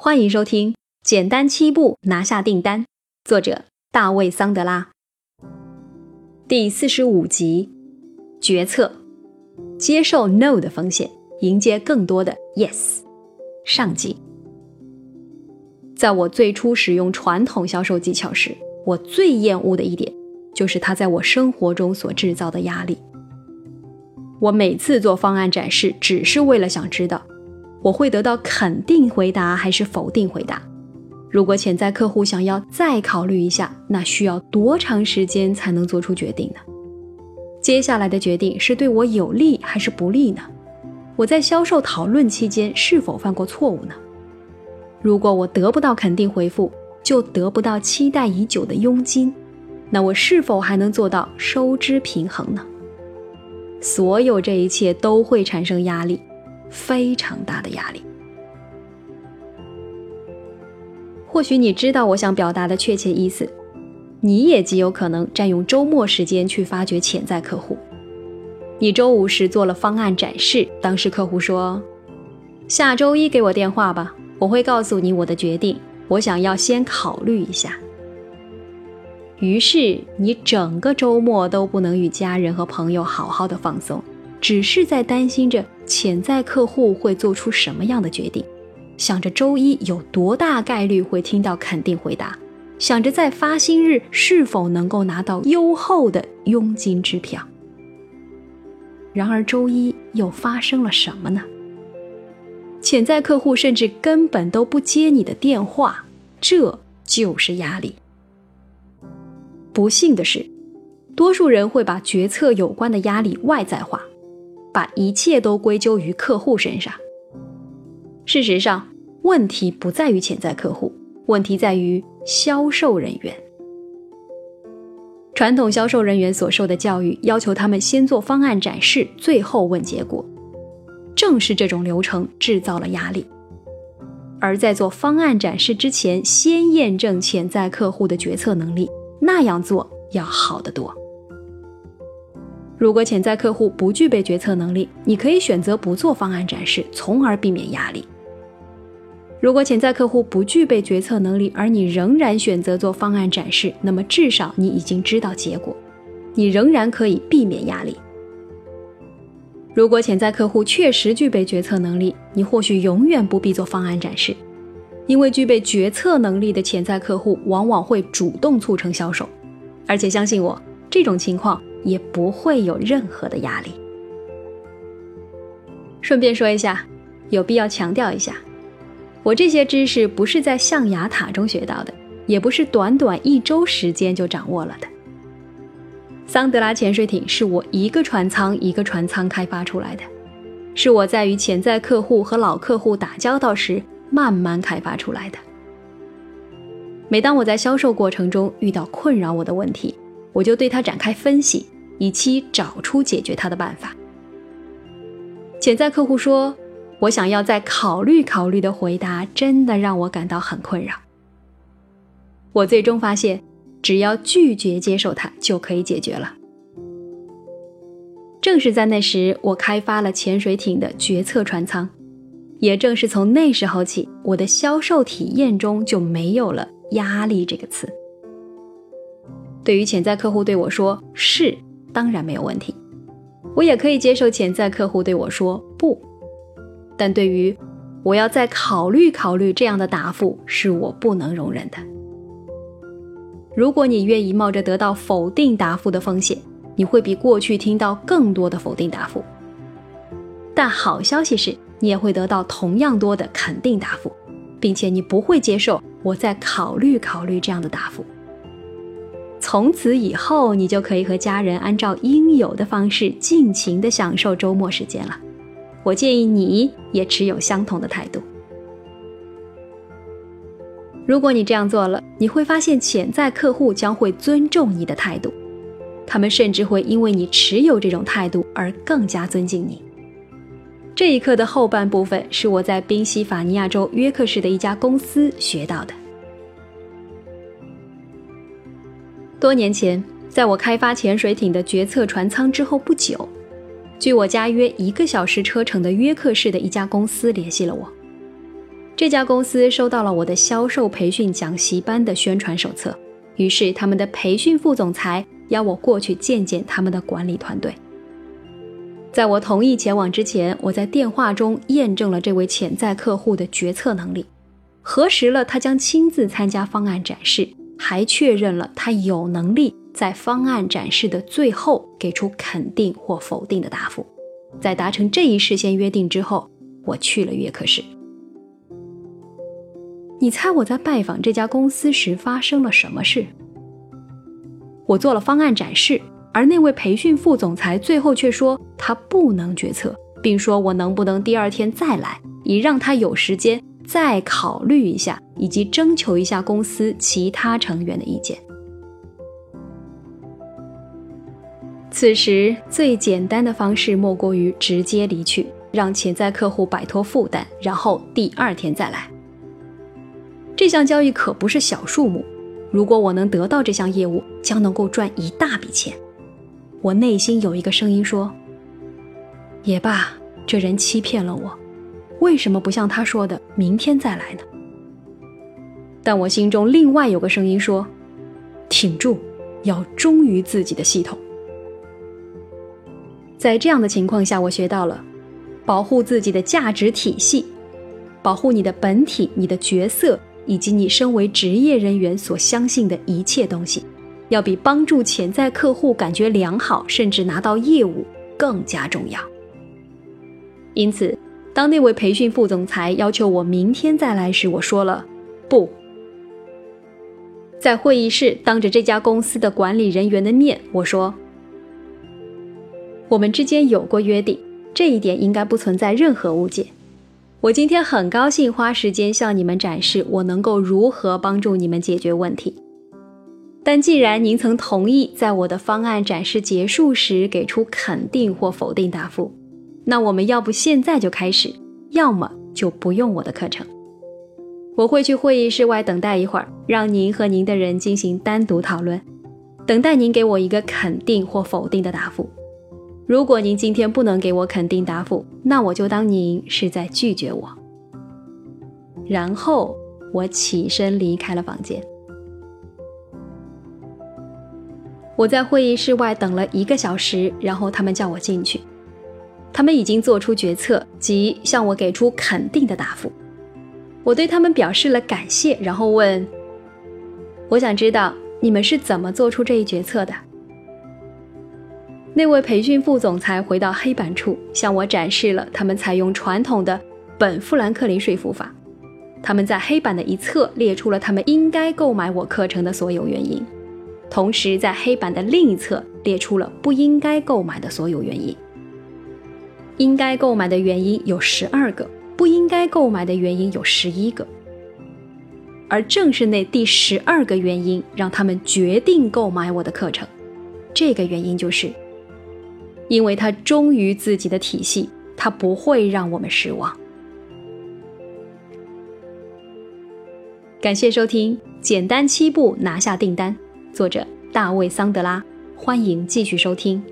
欢迎收听《简单七步拿下订单》，作者大卫·桑德拉，第四十五集：决策，接受 “no” 的风险，迎接更多的 “yes”。上集。在我最初使用传统销售技巧时，我最厌恶的一点就是它在我生活中所制造的压力。我每次做方案展示，只是为了想知道。我会得到肯定回答还是否定回答？如果潜在客户想要再考虑一下，那需要多长时间才能做出决定呢？接下来的决定是对我有利还是不利呢？我在销售讨论期间是否犯过错误呢？如果我得不到肯定回复，就得不到期待已久的佣金，那我是否还能做到收支平衡呢？所有这一切都会产生压力。非常大的压力。或许你知道我想表达的确切意思，你也极有可能占用周末时间去发掘潜在客户。你周五时做了方案展示，当时客户说：“下周一给我电话吧，我会告诉你我的决定，我想要先考虑一下。”于是你整个周末都不能与家人和朋友好好的放松。只是在担心着潜在客户会做出什么样的决定，想着周一有多大概率会听到肯定回答，想着在发薪日是否能够拿到优厚的佣金支票。然而周一又发生了什么呢？潜在客户甚至根本都不接你的电话，这就是压力。不幸的是，多数人会把决策有关的压力外在化。把一切都归咎于客户身上。事实上，问题不在于潜在客户，问题在于销售人员。传统销售人员所受的教育要求他们先做方案展示，最后问结果。正是这种流程制造了压力。而在做方案展示之前，先验证潜在客户的决策能力，那样做要好得多。如果潜在客户不具备决策能力，你可以选择不做方案展示，从而避免压力。如果潜在客户不具备决策能力，而你仍然选择做方案展示，那么至少你已经知道结果，你仍然可以避免压力。如果潜在客户确实具备决策能力，你或许永远不必做方案展示，因为具备决策能力的潜在客户往往会主动促成销售，而且相信我，这种情况。也不会有任何的压力。顺便说一下，有必要强调一下，我这些知识不是在象牙塔中学到的，也不是短短一周时间就掌握了的。桑德拉潜水艇是我一个船舱一个船舱开发出来的，是我在与潜在客户和老客户打交道时慢慢开发出来的。每当我在销售过程中遇到困扰我的问题，我就对他展开分析，以期找出解决他的办法。潜在客户说：“我想要再考虑考虑。”的回答真的让我感到很困扰。我最终发现，只要拒绝接受它，就可以解决了。正是在那时，我开发了潜水艇的决策船舱。也正是从那时候起，我的销售体验中就没有了“压力”这个词。对于潜在客户对我说“是”，当然没有问题，我也可以接受潜在客户对我说“不”。但对于“我要再考虑考虑”这样的答复，是我不能容忍的。如果你愿意冒着得到否定答复的风险，你会比过去听到更多的否定答复。但好消息是，你也会得到同样多的肯定答复，并且你不会接受“我再考虑考虑”这样的答复。从此以后，你就可以和家人按照应有的方式尽情地享受周末时间了。我建议你也持有相同的态度。如果你这样做了，你会发现潜在客户将会尊重你的态度，他们甚至会因为你持有这种态度而更加尊敬你。这一课的后半部分是我在宾夕法尼亚州约克市的一家公司学到的。多年前，在我开发潜水艇的决策船舱之后不久，距我家约一个小时车程的约克市的一家公司联系了我。这家公司收到了我的销售培训讲习班的宣传手册，于是他们的培训副总裁邀我过去见见他们的管理团队。在我同意前往之前，我在电话中验证了这位潜在客户的决策能力，核实了他将亲自参加方案展示，还确认了他有能力在方案展示的最后给出肯定或否定的答复。在达成这一事先约定之后，我去了约克市。你猜我在拜访这家公司时发生了什么事？我做了方案展示，而那位培训副总裁最后却说他不能决策，并说我能不能第二天再来，以让他有时间再考虑一下，以及征求一下公司其他成员的意见。此时最简单的方式莫过于直接离去，让潜在客户摆脱负担，然后第二天再来。这项交易可不是小数目，如果我能得到这项业务，将能够赚一大笔钱。我内心有一个声音说：“也罢，这人欺骗了我，为什么不像他说的明天再来呢？”但我心中另外有个声音说：“挺住，要忠于自己的系统。”在这样的情况下，我学到了保护自己的价值体系，保护你的本体、你的角色。以及你身为职业人员所相信的一切东西，要比帮助潜在客户感觉良好，甚至拿到业务更加重要。因此，当那位培训副总裁要求我明天再来时，我说了不。在会议室，当着这家公司的管理人员的面，我说：“我们之间有过约定，这一点应该不存在任何误解。”我今天很高兴花时间向你们展示我能够如何帮助你们解决问题。但既然您曾同意在我的方案展示结束时给出肯定或否定答复，那我们要不现在就开始，要么就不用我的课程。我会去会议室外等待一会儿，让您和您的人进行单独讨论，等待您给我一个肯定或否定的答复。如果您今天不能给我肯定答复，那我就当您是在拒绝我。然后我起身离开了房间。我在会议室外等了一个小时，然后他们叫我进去。他们已经做出决策，即向我给出肯定的答复。我对他们表示了感谢，然后问：“我想知道你们是怎么做出这一决策的？”那位培训副总裁回到黑板处，向我展示了他们采用传统的本富兰克林说服法。他们在黑板的一侧列出了他们应该购买我课程的所有原因，同时在黑板的另一侧列出了不应该购买的所有原因。应该购买的原因有十二个，不应该购买的原因有十一个。而正是那第十二个原因，让他们决定购买我的课程。这个原因就是。因为他忠于自己的体系，他不会让我们失望。感谢收听《简单七步拿下订单》，作者大卫·桑德拉。欢迎继续收听。